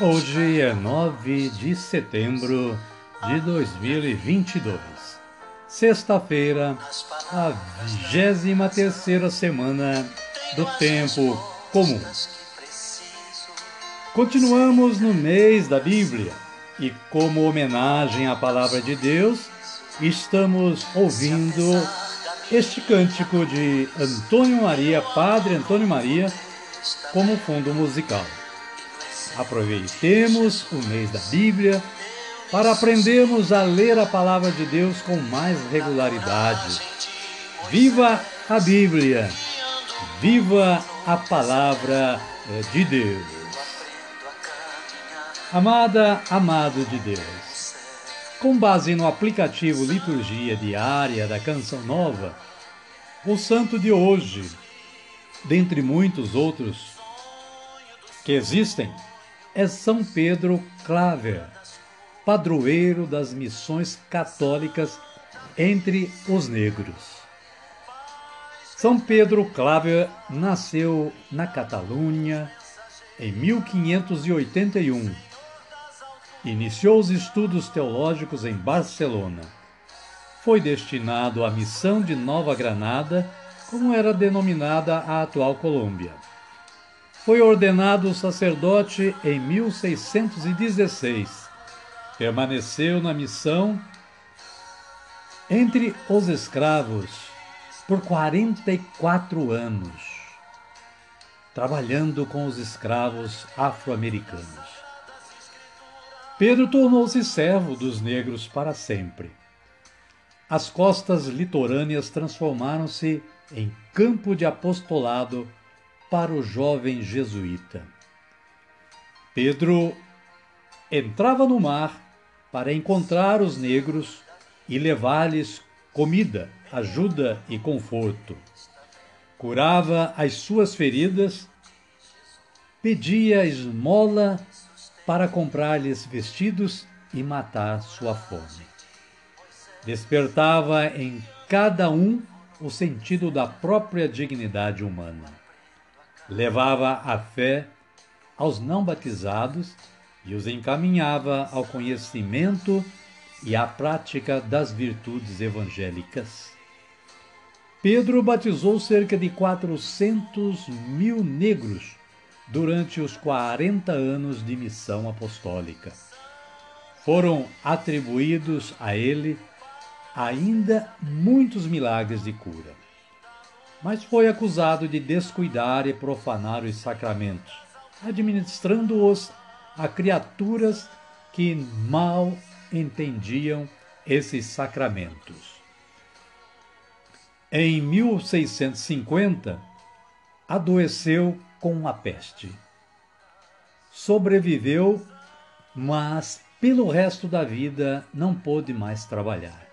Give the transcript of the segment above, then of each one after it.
Hoje é 9 de setembro de 2022, sexta-feira, a 23 terceira semana do tempo comum. Continuamos no mês da Bíblia e, como homenagem à Palavra de Deus, estamos ouvindo este cântico de Antônio Maria, Padre Antônio Maria, como fundo musical. Aproveitemos o mês da Bíblia para aprendermos a ler a palavra de Deus com mais regularidade. Viva a Bíblia! Viva a palavra eh, de Deus! Amada, amado de Deus, com base no aplicativo Liturgia Diária da Canção Nova, o santo de hoje, dentre muitos outros que existem, é São Pedro Claver, padroeiro das missões católicas entre os negros. São Pedro Claver nasceu na Catalunha em 1581. Iniciou os estudos teológicos em Barcelona. Foi destinado à missão de Nova Granada, como era denominada a atual Colômbia. Foi ordenado sacerdote em 1616. Permaneceu na missão entre os escravos por 44 anos, trabalhando com os escravos afro-americanos. Pedro tornou-se servo dos negros para sempre. As costas litorâneas transformaram-se em campo de apostolado para o jovem jesuíta. Pedro entrava no mar para encontrar os negros e levar-lhes comida, ajuda e conforto. Curava as suas feridas, pedia esmola para comprar-lhes vestidos e matar sua fome. Despertava em cada um o sentido da própria dignidade humana levava a fé aos não batizados e os encaminhava ao conhecimento e à prática das virtudes evangélicas. Pedro batizou cerca de 400 mil negros durante os 40 anos de missão apostólica. Foram atribuídos a ele ainda muitos milagres de cura mas foi acusado de descuidar e profanar os sacramentos, administrando-os a criaturas que mal entendiam esses sacramentos. Em 1650, adoeceu com a peste. Sobreviveu, mas pelo resto da vida não pôde mais trabalhar.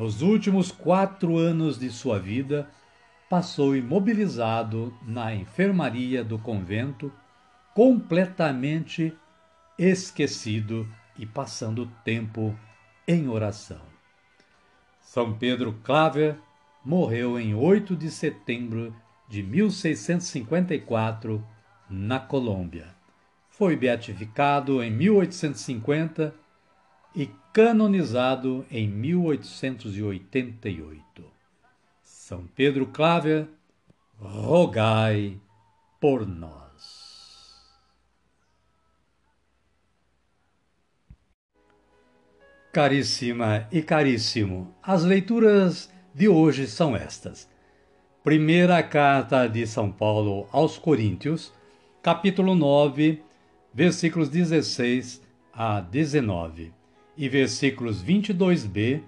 Nos últimos quatro anos de sua vida, passou imobilizado na enfermaria do convento, completamente esquecido e passando tempo em oração. São Pedro Claver morreu em 8 de setembro de 1654 na Colômbia. Foi beatificado em 1850 e canonizado em 1888. São Pedro Claver, rogai por nós. Caríssima e caríssimo, as leituras de hoje são estas. Primeira carta de São Paulo aos Coríntios, capítulo 9, versículos 16 a 19 e versículos 22b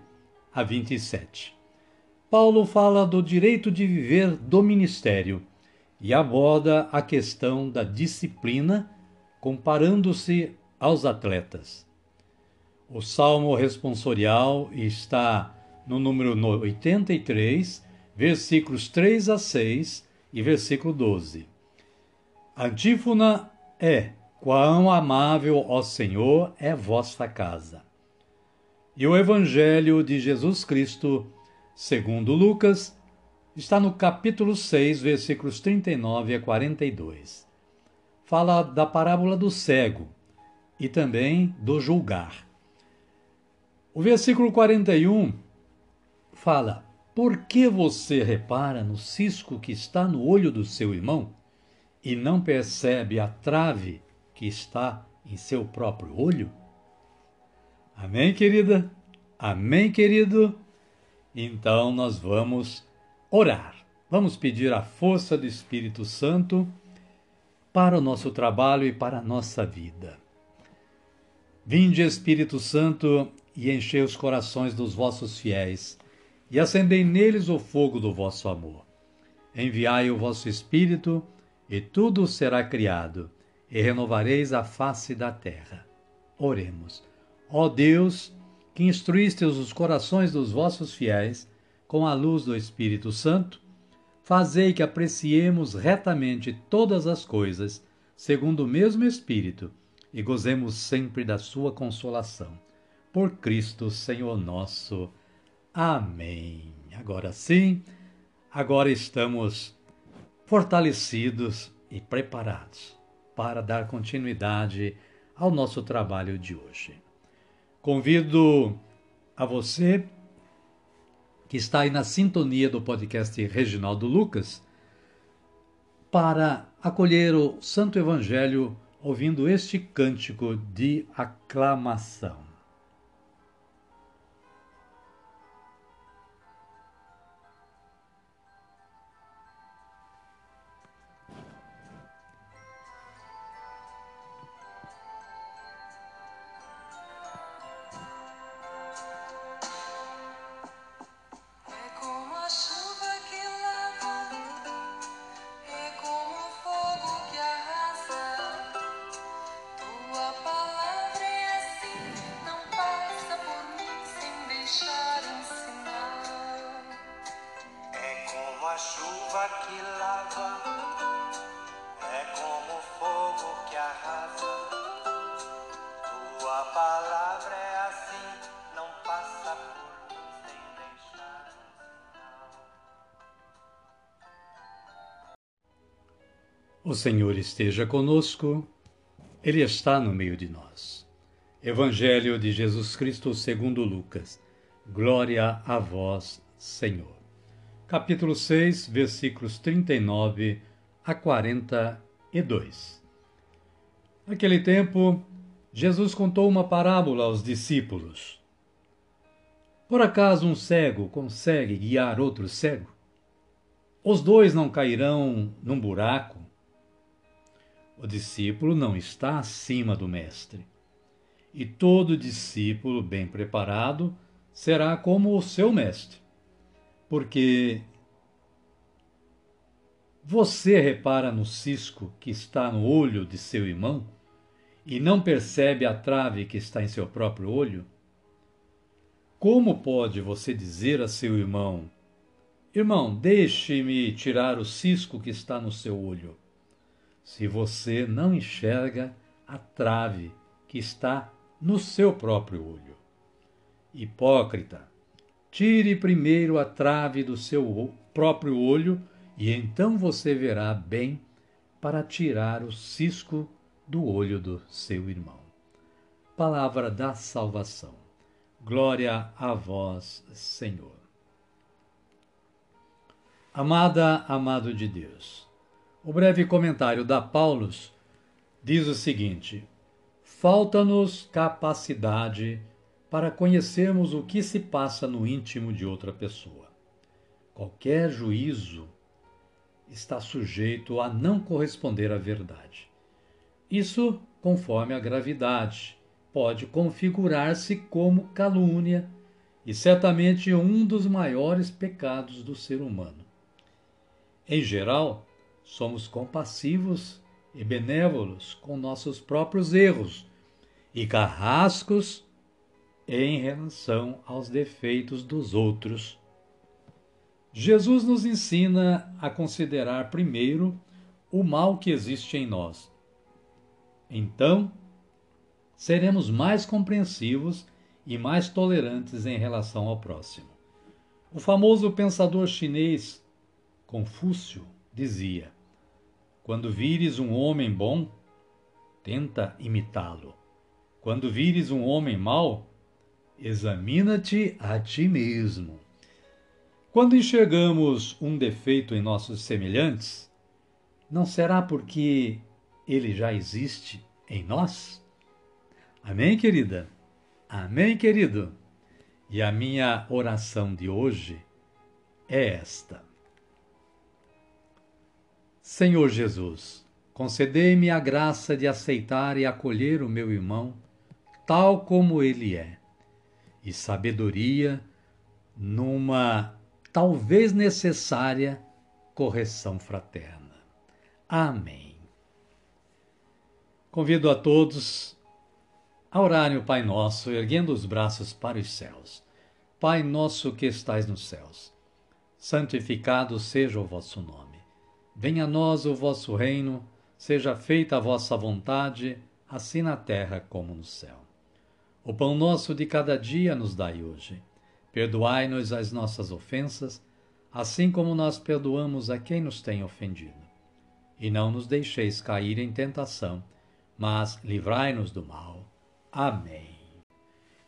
a 27. Paulo fala do direito de viver do ministério e aborda a questão da disciplina, comparando-se aos atletas. O salmo responsorial está no número 83, versículos 3 a 6 e versículo 12. A antífona é: Quão amável, ó Senhor, é vossa casa. E o Evangelho de Jesus Cristo segundo Lucas, está no capítulo 6, versículos 39 a 42. Fala da parábola do cego e também do julgar. O versículo 41 fala: Por que você repara no cisco que está no olho do seu irmão e não percebe a trave que está em seu próprio olho? Amém, querida? Amém, querido? Então nós vamos orar. Vamos pedir a força do Espírito Santo para o nosso trabalho e para a nossa vida. Vinde, Espírito Santo, e enchei os corações dos vossos fiéis, e acendei neles o fogo do vosso amor. Enviai o vosso Espírito, e tudo será criado, e renovareis a face da terra. Oremos. Ó Deus, que instruístes os corações dos vossos fiéis com a luz do Espírito Santo, fazei que apreciemos retamente todas as coisas, segundo o mesmo Espírito, e gozemos sempre da sua consolação. Por Cristo, Senhor nosso. Amém. Agora sim, agora estamos fortalecidos e preparados para dar continuidade ao nosso trabalho de hoje. Convido a você que está aí na sintonia do podcast Reginaldo Lucas para acolher o Santo Evangelho ouvindo este cântico de aclamação. O Senhor esteja conosco, Ele está no meio de nós. Evangelho de Jesus Cristo segundo Lucas. Glória a vós, Senhor. Capítulo 6, versículos 39 a 42. Naquele tempo, Jesus contou uma parábola aos discípulos. Por acaso um cego consegue guiar outro cego? Os dois não cairão num buraco? O discípulo não está acima do mestre. E todo discípulo bem preparado será como o seu mestre. Porque você repara no cisco que está no olho de seu irmão e não percebe a trave que está em seu próprio olho? Como pode você dizer a seu irmão: Irmão, deixe-me tirar o cisco que está no seu olho? Se você não enxerga a trave que está no seu próprio olho. Hipócrita, tire primeiro a trave do seu próprio olho e então você verá bem para tirar o cisco do olho do seu irmão. Palavra da salvação. Glória a vós, Senhor. Amada, amado de Deus. O breve comentário da Paulus diz o seguinte: Falta-nos capacidade para conhecermos o que se passa no íntimo de outra pessoa. Qualquer juízo está sujeito a não corresponder à verdade. Isso, conforme a gravidade, pode configurar-se como calúnia e certamente um dos maiores pecados do ser humano. Em geral, somos compassivos e benévolos com nossos próprios erros e carrascos em relação aos defeitos dos outros. Jesus nos ensina a considerar primeiro o mal que existe em nós. Então, seremos mais compreensivos e mais tolerantes em relação ao próximo. O famoso pensador chinês Confúcio dizia: Quando vires um homem bom, tenta imitá-lo. Quando vires um homem mau, examina-te a ti mesmo. Quando enxergamos um defeito em nossos semelhantes, não será porque ele já existe em nós? Amém, querida? Amém, querido? E a minha oração de hoje é esta. Senhor Jesus, concedei-me a graça de aceitar e acolher o meu irmão tal como ele é, e sabedoria numa talvez necessária correção fraterna. Amém. Convido a todos a orarem o Pai Nosso, erguendo os braços para os céus. Pai nosso que estais nos céus, santificado seja o vosso nome. Venha a nós o vosso reino, seja feita a vossa vontade, assim na terra como no céu. O pão nosso de cada dia nos dai hoje Perdoai-nos as nossas ofensas, assim como nós perdoamos a quem nos tem ofendido. E não nos deixeis cair em tentação, mas livrai-nos do mal. Amém.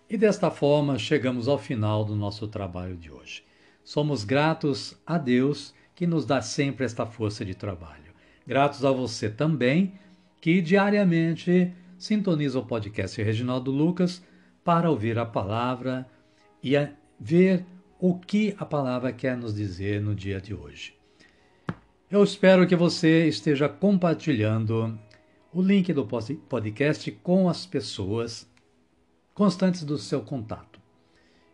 E desta forma chegamos ao final do nosso trabalho de hoje. Somos gratos a Deus que nos dá sempre esta força de trabalho. Gratos a você também que diariamente sintoniza o podcast Reginaldo Lucas para ouvir a palavra e a ver o que a palavra quer nos dizer no dia de hoje. Eu espero que você esteja compartilhando o link do podcast com as pessoas constantes do seu contato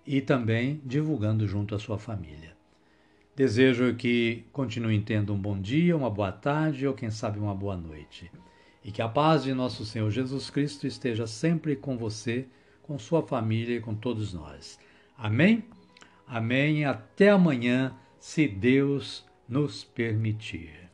e também divulgando junto à sua família. Desejo que continue tendo um bom dia, uma boa tarde ou quem sabe uma boa noite. E que a paz de nosso Senhor Jesus Cristo esteja sempre com você, com sua família e com todos nós. Amém? Amém. Até amanhã, se Deus nos permitir.